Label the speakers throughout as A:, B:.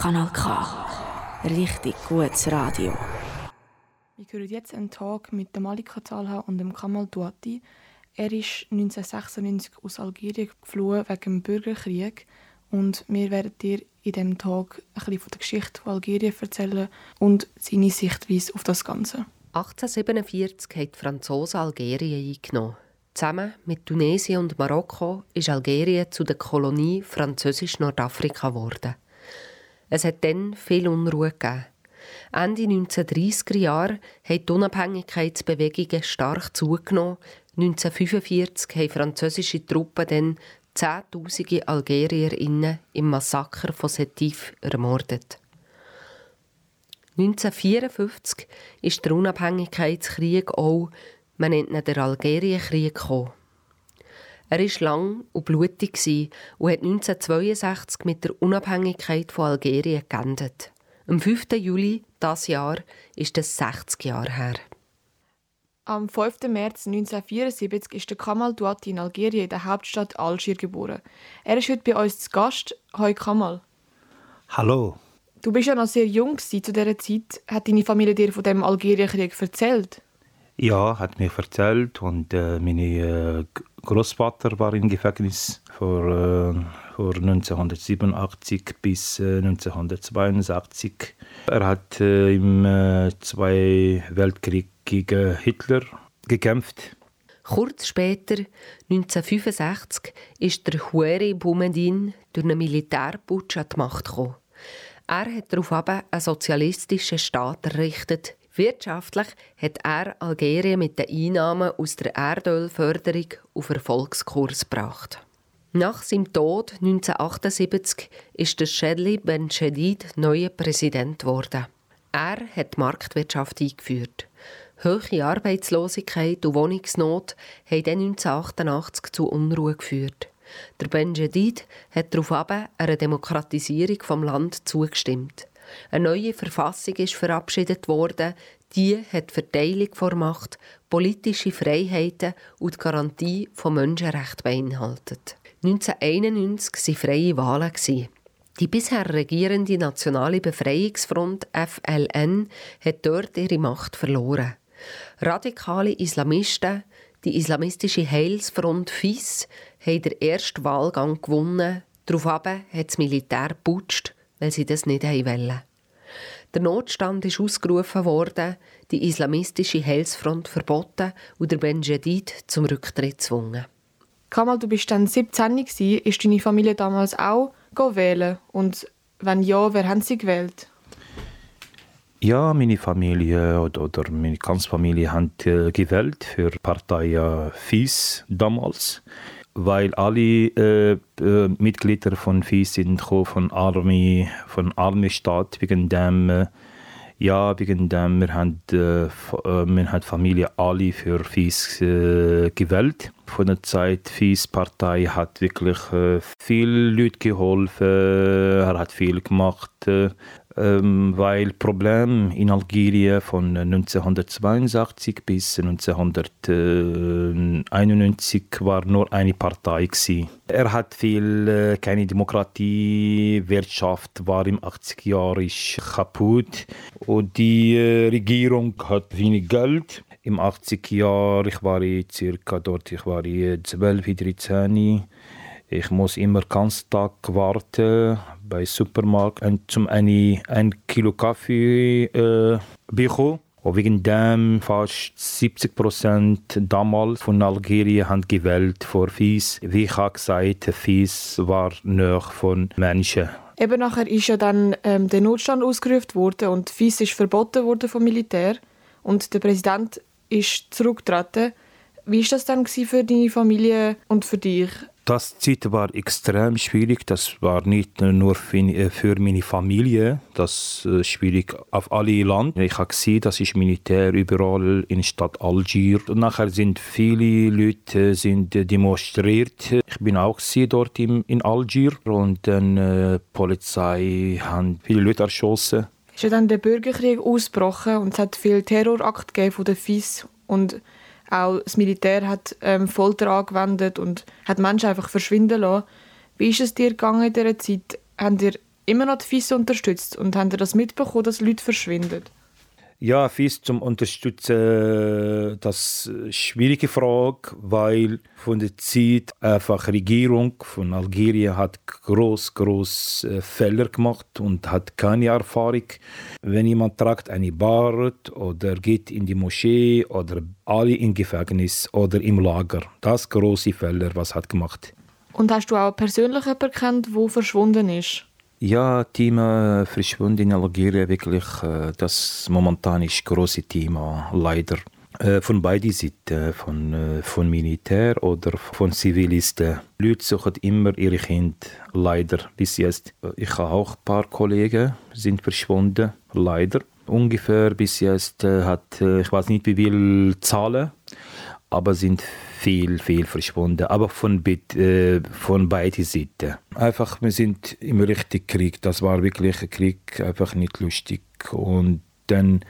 A: Kanal K. Richtig gutes Radio.
B: Wir hören jetzt einen Talk mit dem Malika Talha und dem Kamal Douati. Er ist 1996 aus Algerien geflohen wegen dem Bürgerkrieg und wir werden dir in diesem Talk ein bisschen von der Geschichte von Algerien erzählen und seine Sichtweise auf das Ganze.
C: 1847 hat die Franzosen Algerien eingenommen. Zusammen mit Tunesien und Marokko ist Algerien zu der Kolonie Französisch-Nordafrika geworden. Es hat dann viel Unruhe gegeben. Ende 1930er Jahre haben die Unabhängigkeitsbewegungen stark zugenommen. 1945 haben französische Truppen dann Zehntausende AlgerierInnen im Massaker von Setif ermordet. 1954 ist der Unabhängigkeitskrieg auch, man nennt ihn den Algerienkrieg, gekommen. Er war lang und blutig und hat 1962 mit der Unabhängigkeit von Algerien geendet. Am 5. Juli dieses Jahr ist das 60 Jahre her.
B: Am 5. März 1974 ist der Kamal Douati in Algerien, in der Hauptstadt Algier, geboren. Er ist heute bei uns zu Gast. Hoi Kamal.
D: Hallo.
B: Du bist ja noch sehr jung zu dieser Zeit. Hat deine Familie dir von dem Algerienkrieg erzählt?
D: Ja, hat mir erzählt und äh, meine äh, Großvater war im Gefängnis vor, äh, vor 1987 bis äh, 1982. Er hat äh, im äh, Zwei Weltkrieg gegen Hitler gekämpft.
C: Kurz später, 1965, ist der Hueri Boumediene durch einen Militärputsch an die Macht gekommen. Er hat daraufhin einen sozialistischen Staat errichtet. Wirtschaftlich hat er Algerien mit den Einnahmen aus der Erdölförderung auf Erfolgskurs gebracht. Nach seinem Tod 1978 ist der Shedli Ben Shedid neuer Präsident geworden. Er hat die Marktwirtschaft eingeführt. Hohe Arbeitslosigkeit und Wohnungsnot haben dann 1988 zu Unruhe geführt. Der Ben Jedid hat daraufhin einer Demokratisierung vom Land zugestimmt. Eine neue Verfassung ist verabschiedet worden. Die hat die Verteilung vor Macht, politische Freiheiten und die Garantie von Menschenrechten beinhaltet. 1991 waren freie Wahlen. Die bisher regierende Nationale Befreiungsfront FLN hat dort ihre Macht verloren. Radikale Islamisten, die islamistische Heilsfront FIS, haben den ersten Wahlgang gewonnen. Daraufhin hat das Militär putscht, weil sie das nicht wollten. Der Notstand ist ausgerufen worden, die islamistische Heilsfront verboten und der Ben Jedid zum Rücktritt gezwungen.
B: Kamal, du bist dann 17 gewesen. Ist deine Familie damals auch wählen? Und wenn ja, wer haben sie gewählt?
D: Ja, meine Familie oder, oder meine ganze Familie hat äh, gewählt für Partei FIS damals weil alle äh, äh, Mitglieder von FIS sind von Army, von Army-Staat, wegen dem, äh, ja, wegen dem, wir haben, äh, wir Familie alle für FIS äh, gewählt. Von der Zeit, FIS-Partei hat wirklich äh, viel Leute geholfen, er hat viel gemacht ähm, weil Problem in Algerien von 1982 bis 1991 war nur eine Partei gewesen. Er hat viel äh, keine Demokratie, Wirtschaft war im 80 Jahren kaputt und die äh, Regierung hat wenig Geld. Im 80 Jahr, ich war circa dort, ich war 12, 13. Ich muss immer ganz Tag warten bei Supermarkt und zum eine ein Kilo Kaffee äh, bekommen. Und wegen dem fast 70 Prozent damals von Algerien haben gewählt vor FIS. Wie ich habe gesagt, FIS war nur von Menschen.
B: Eben nachher ist ja dann ähm, der Notstand ausgerufen worden und FIS ist verboten worden vom Militär und der Präsident ist zurückgetreten. Wie war das dann für deine Familie und für dich?
D: Das Zeit war extrem schwierig. Das war nicht nur äh, für meine Familie, das äh, schwierig auf alle Land. Ich habe gesehen, das ist Militär überall in der Stadt Algier. Und nachher sind viele Leute sind demonstriert. Ich bin auch dort in Algier und dann äh, Polizei haben viele Leute erschossen.
B: Ist ja dann der Bürgerkrieg ausgebrochen und es hat viele Terrorakte von der FIS und auch das Militär hat ähm, Folter angewendet und hat Menschen einfach verschwinden lassen. Wie ist es dir gegangen in dieser Zeit? Habt ihr immer noch die FIS unterstützt und habt ihr das mitbekommen, dass Leute verschwinden?
D: Ja, FIS zum Unterstützen, das ist eine schwierige Frage, weil von der Zeit einfach die Regierung von Algerien hat groß, groß äh, Fehler gemacht und hat keine Erfahrung. Wenn jemand tragt eine Bart oder geht in die Moschee oder alle im Gefängnis oder im Lager, das große Fehler, was hat gemacht.
B: Und hast du auch persönlich jemanden kennt, wo verschwunden ist?
D: Ja, Thema verschwunden in Algerien wirklich, äh, das momentan ist große Thema, leider. Äh, von beiden Seiten, von, äh, von Militär oder von Zivilisten. Leute suchen immer ihre Kinder, leider bis jetzt. Ich habe auch ein paar Kollegen sind verschwunden, leider. Ungefähr bis jetzt hat, ich weiß nicht wie viel Zahlen, aber sind viel, viel verschwunden, aber von, äh, von beiden Seiten. Einfach, wir sind im richtigen Krieg. Das war wirklich ein Krieg, einfach nicht lustig. Und dann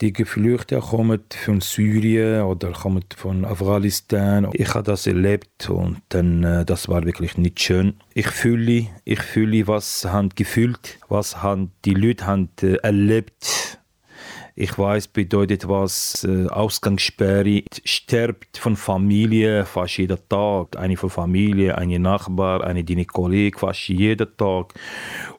D: die Geflüchteten kommen von Syrien oder kommen von Afghanistan. Ich habe das erlebt und dann, äh, das war wirklich nicht schön. Ich fühle, ich fühle, was haben gefühlt, was haben die Leute haben äh, erlebt ich weiß, bedeutet was äh, Ausgangssperre. Sterbt von Familie fast jeden Tag. Eine von Familie, eine Nachbar, eine deine Kollege fast jeden Tag.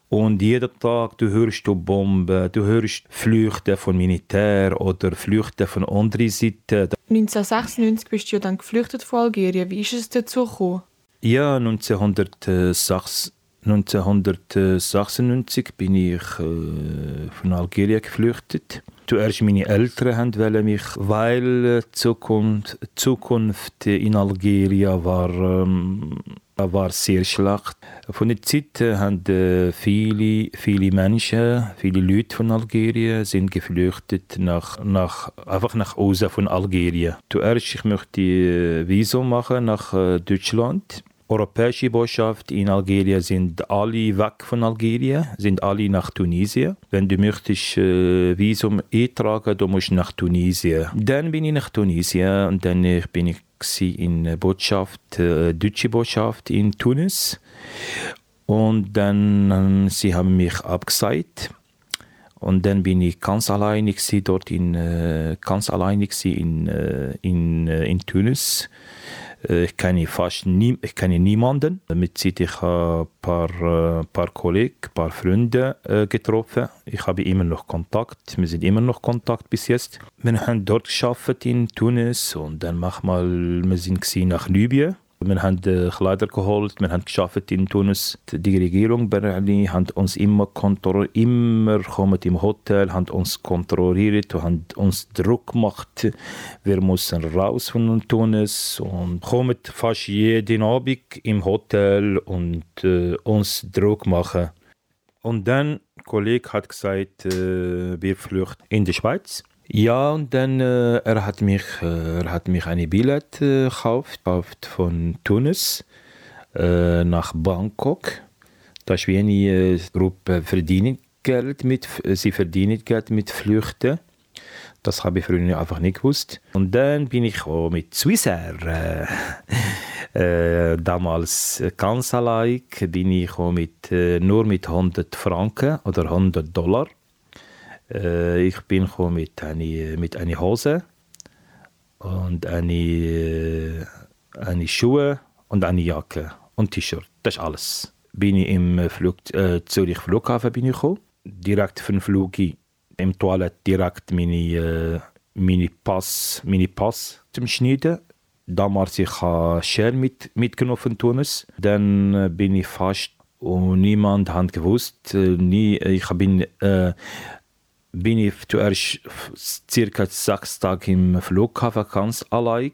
D: Und jeden Tag du hörst du Bomben, du hörst Flüchte von Militär oder Flüchte von anderer Seite.
B: 1996 bist du ja dann geflüchtet von Algerien. Wie ist es dazu gekommen?
D: Ja, 1906 1996 bin ich äh, von Algerien geflüchtet. Zuerst meine Eltern wollten mich, weil Zukunft, Zukunft in Algerien war, ähm, war sehr schlecht. Von der Zeit haben viele, viele Menschen, viele Leute von Algerien sind geflüchtet nach, nach, einfach nach außen von Algerien. Zuerst ich möchte Visum machen nach äh, Deutschland europäische Botschaft in Algerien sind alle weg von Algerien, sind alle nach Tunesien. Wenn du möchtest äh, Visum eintragen, du musst nach Tunesien. Dann bin ich nach Tunesien und dann äh, bin ich in der Botschaft, äh, deutsche Botschaft in Tunis. Und dann, äh, sie haben mich abgesagt. Und dann bin ich ganz alleine dort in, äh, ganz alleine in, äh, in, äh, in Tunis. Äh, ich kenne fast nie, ich kenne niemanden. Damit ich ein paar, äh, paar Kollegen, ein paar Freunde äh, getroffen. Ich habe immer noch Kontakt. Wir sind immer noch Kontakt bis jetzt. Wir haben dort geschafft in Tunis und dann manchmal wir sind nach Libyen wir haben äh, Kleider geholt, wir haben in Tunis. Die Regierung Berlin hat uns immer kontrolliert, immer kommen im Hotel, hat uns kontrolliert, hat uns Druck gemacht. Wir müssen raus von Tunis und kommen fast jeden Abend im Hotel und äh, uns Druck machen. Und dann ein Kollege hat gesagt, äh, wir flüchten in die Schweiz. Ja, und dann äh, er hat mich äh, er hat mich eine Billett äh, gekauft von Tunis äh, nach Bangkok. Ist wie eine äh, Gruppe verdient Geld mit sie verdienen Geld mit Flüchten. Das habe ich früher einfach nicht gewusst. Und dann bin ich auch mit Swissair. Äh, äh, damals ganz allein bin ich auch mit, äh, nur mit 100 Franken oder 100 Dollar äh, ich bin mit einer mit eine Hose und eine, äh, eine Schuhe und eine Jacke und T-Shirt. Das ist alles. Bin ich im Flug, äh, Zürich Flughafen bin ich gekommen. Direkt den Flug im Toilette direkt meine, äh, meine Pass, meine Pass zum Schneiden. Damals ich habe Shell mit, mitgenommen von Tunis. Dann äh, bin ich fast und niemand hat gewusst. Äh, nie, ich bin äh, bin ich zuerst circa sechs Tage im Flughafen ganz allein.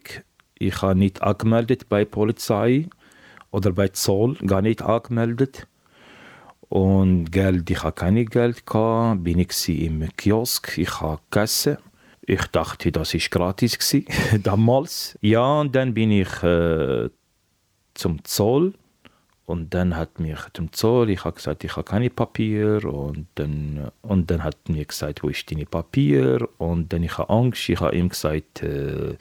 D: Ich habe nicht angemeldet bei der Polizei oder bei Zoll, gar nicht angemeldet. Und Geld, ich hatte kein Geld, gehabt, bin ich im Kiosk, ich habe gegessen. Ich dachte, das war gratis damals. Ja, und dann bin ich äh, zum Zoll und dann hat mich zum Zoll, ich habe gesagt, ich habe keine Papier und dann, und dann hat mir gesagt, wo ist deine Papier? Und dann ich habe Angst, ich habe ihm gesagt, äh,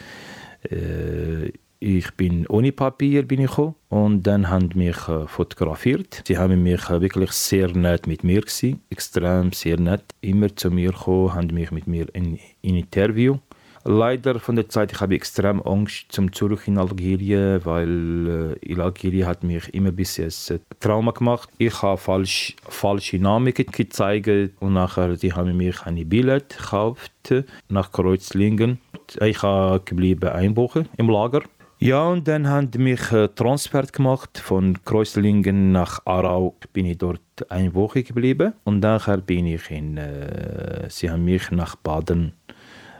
D: äh, Ich bin ohne Papier bin ich gekommen. und dann haben mich äh, fotografiert. Sie haben mich äh, wirklich sehr nett mit mir gewesen, extrem sehr nett. Immer zu mir gekommen, haben mich mit mir in, in Interview Leider von der Zeit, ich habe extrem Angst zum Zurück in Algerien, weil äh, in Algerien hat mich immer bis jetzt äh, Trauma gemacht. Ich habe falsch, falsche Namen gezeigt und nachher die haben mich ein Billett gekauft nach Kreuzlingen. Ich habe geblieben eine Woche im Lager. Ja, und dann haben die mich äh, Transfer gemacht von Kreuzlingen nach Aarau. Bin ich dort eine Woche geblieben und nachher bin ich in, äh, sie haben mich nach Baden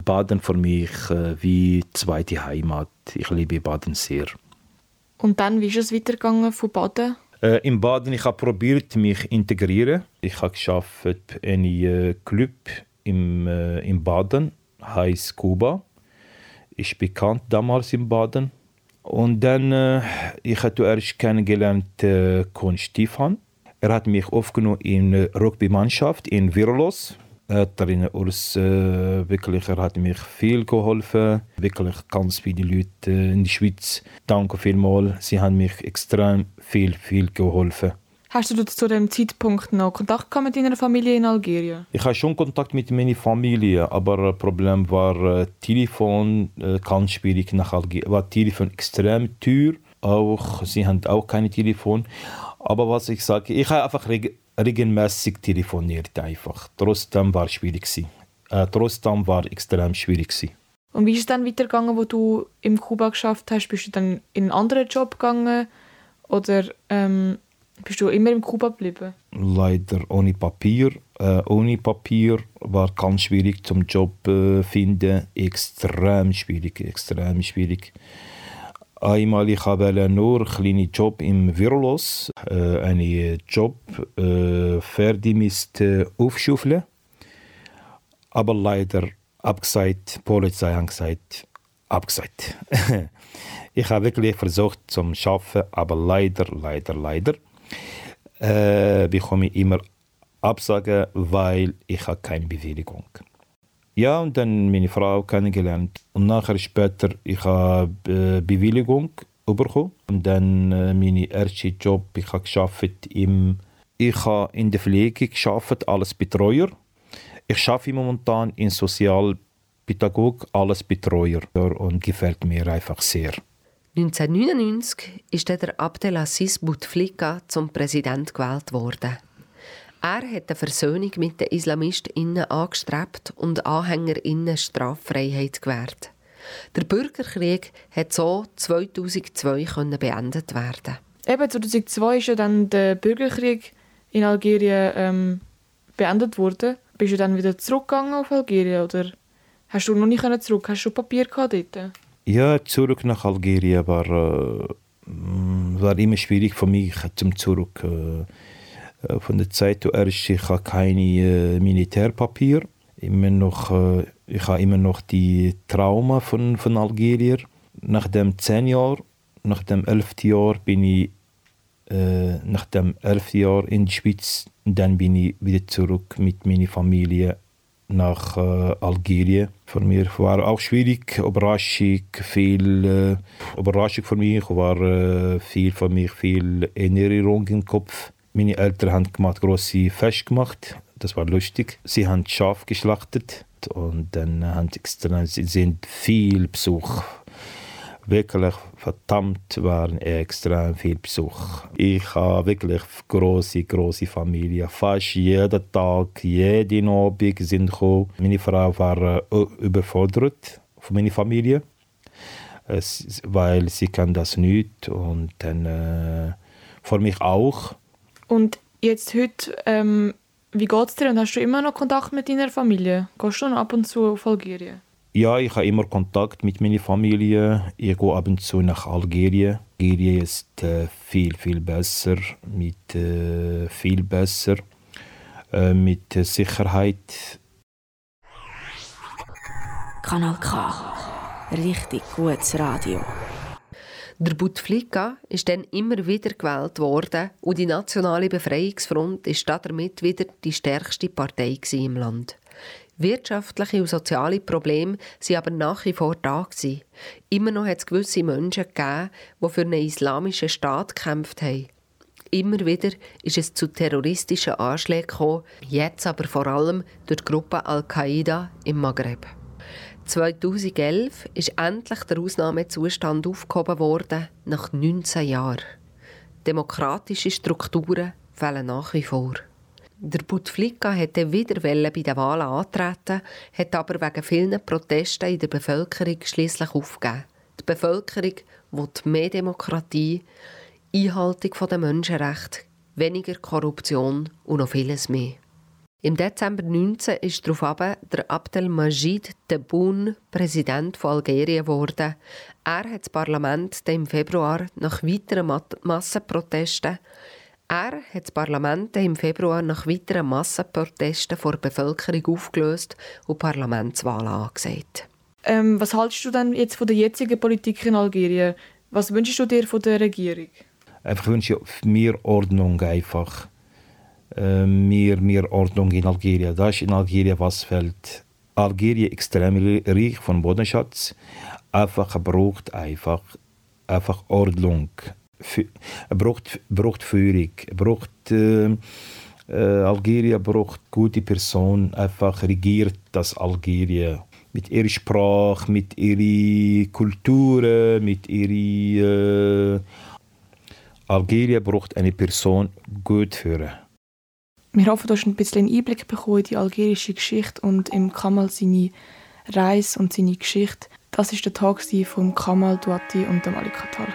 D: Baden für mich äh, wie zweite Heimat. Ich liebe Baden sehr.
B: Und dann, wie ist es weitergegangen von Baden?
D: Äh, in Baden ich habe probiert mich integrieren. Ich habe geschafft in einem äh, Club im, äh, in Baden, heißt Kuba. Ich bekannt damals in Baden. Und dann äh, ich hatte erst kennengelernt äh, Kon Stefan. Er hat mich aufgenommen in Rugby-Mannschaft in Virlos darin Urs äh, wirklich, er hat mir viel geholfen. Wirklich ganz viele Leute in der Schweiz. Danke vielmals. Sie haben mich extrem viel, viel geholfen.
B: Hast du zu dem Zeitpunkt noch Kontakt mit deiner Familie in Algerien?
D: Ich habe schon Kontakt mit meiner Familie, aber das Problem war äh, Telefon äh, ganz schwierig nach Algerien. War Telefon extrem teuer. Auch sie haben auch kein Telefon. Aber was ich sage, ich habe einfach regelmäßig telefoniert einfach. Trotzdem war es schwierig. Äh, trotzdem war extrem schwierig.
B: Und wie ist es dann weitergegangen, wo du im Kuba geschafft hast? Bist du dann in einen anderen Job gegangen oder ähm, bist du immer im Kuba geblieben?
D: Leider ohne Papier. Äh, ohne Papier war ganz schwierig zum Job äh, finden. Extrem schwierig, extrem schwierig. Einmal ich habe nur einen kleinen Job im Virlos, äh, einen Job äh, fertig mit äh. Aber leider abgesagt, die Polizei hat gesagt, abgesagt. ich habe wirklich versucht zum Schaffen, aber leider, leider, leider äh, bekomme ich immer Absagen, weil ich habe keine Bewilligung habe. Ja, und dann meine Frau kennengelernt. Und nachher später, ich habe äh, Bewilligung bekommen. Und dann äh, mein erster Job, ich habe im, ich habe in der Pflege geschafft als Betreuer. Ich arbeite momentan in Sozialpädagog als Betreuer und gefällt mir einfach sehr.
C: 1999 ist der Abdelaziz Bouteflika zum Präsident gewählt worden. Er hat eine Versöhnung mit den IslamistInnen angestrebt und AnhängerInnen Straffreiheit gewährt. Der Bürgerkrieg hat so 2002 beendet werden.
B: Eben 2002 ist ja dann der Bürgerkrieg in Algerien ähm, beendet worden. Bist du dann wieder zurückgegangen auf Algerien oder hast du noch nicht zurück? Hast du Papier gehabt dort?
D: Ja, zurück nach Algerien war, äh, war immer schwierig für mich zum zurück. Äh, von der Zeit zuerst, ich habe keine äh, Militärpapier. Immer noch, äh, ich habe immer noch die Trauma von, von Algerien. Nach dem zehn Jahren, nach dem elf Jahr bin ich äh, nach dem elf Jahr in die Schweiz. Dann bin ich wieder zurück mit meiner Familie nach äh, Algerien. Für mich war auch schwierig, Überraschung, viel äh, Überraschung für mich, war äh, viel für mich viel Erinnerung im Kopf. Meine Eltern haben gemacht, große Fest gemacht. Das war lustig. Sie haben Schaf geschlachtet und dann haben sie sind viel Besuch. Wirklich verdammt waren extrem viel Besuch. Ich habe wirklich große, große Familie. Fast jeden Tag, jeden Abend sind gekommen. Meine Frau war äh, überfordert von meiner Familie, weil sie kann das nicht und dann äh, für mich auch.
B: Und jetzt heute, ähm, wie geht es dir und hast du immer noch Kontakt mit deiner Familie? Gehst du noch ab und zu auf Algerien?
D: Ja, ich habe immer Kontakt mit meiner Familie. Ich gehe ab und zu nach Algerien. Algerien ist äh, viel, viel besser, mit äh, viel besser, äh, mit Sicherheit.
A: Kanal K. Richtig gutes Radio.
C: Der Bouteflika ist dann immer wieder gewählt worden und die Nationale Befreiungsfront ist damit wieder die stärkste Partei im Land. Wirtschaftliche und soziale Probleme sind aber nach wie vor da gewesen. Immer noch hat es gewisse Menschen gegeben, die für einen islamischen Staat gekämpft haben. Immer wieder ist es zu terroristischen Anschlägen gekommen, jetzt aber vor allem durch die Gruppe Al-Qaida im Maghreb. 2011 ist endlich der Ausnahmezustand aufgehoben worden, nach 19 Jahren. Demokratische Strukturen fehlen nach wie vor. Der Bouteflika hätte wieder bei den Wahlen antreten, hat aber wegen vielen Protesten in der Bevölkerung schließlich aufgegeben. Die Bevölkerung will mehr Demokratie, Einhaltung der Menschenrechte, weniger Korruption und noch vieles mehr. Im Dezember 19 ist daraufhin der Abdelmajid Tebboune Präsident von Algerien geworden. Er hat das Parlament im Februar nach weiteren Massenprotesten er hat das Parlament im Februar nach weiteren Massenprotesten vor der Bevölkerung aufgelöst und Parlamentswahlen angesagt.
B: Ähm, was haltest du denn jetzt von der jetzigen Politik in Algerien? Was wünschst du dir von der Regierung?
D: Einfach wünsche ich mehr Ordnung einfach. Äh, mehr, mehr Ordnung in Algerien. Da in Algerien was fällt. Algerien extrem reich von Bodenschatz. Einfach braucht einfach, einfach Ordnung er braucht, braucht Führung, braucht, äh, äh, Algerien braucht gute Personen, einfach regiert das Algerien mit ihrer Sprache, mit ihrer Kultur, mit ihrer äh, Algerien braucht eine Person gut führen.
B: Wir hoffen, du hast ein bisschen Einblick bekommen in die algerische Geschichte und im Kamal seine Reise und seine Geschichte. Das ist der Tag von Kamal Duati und dem Malika Talha.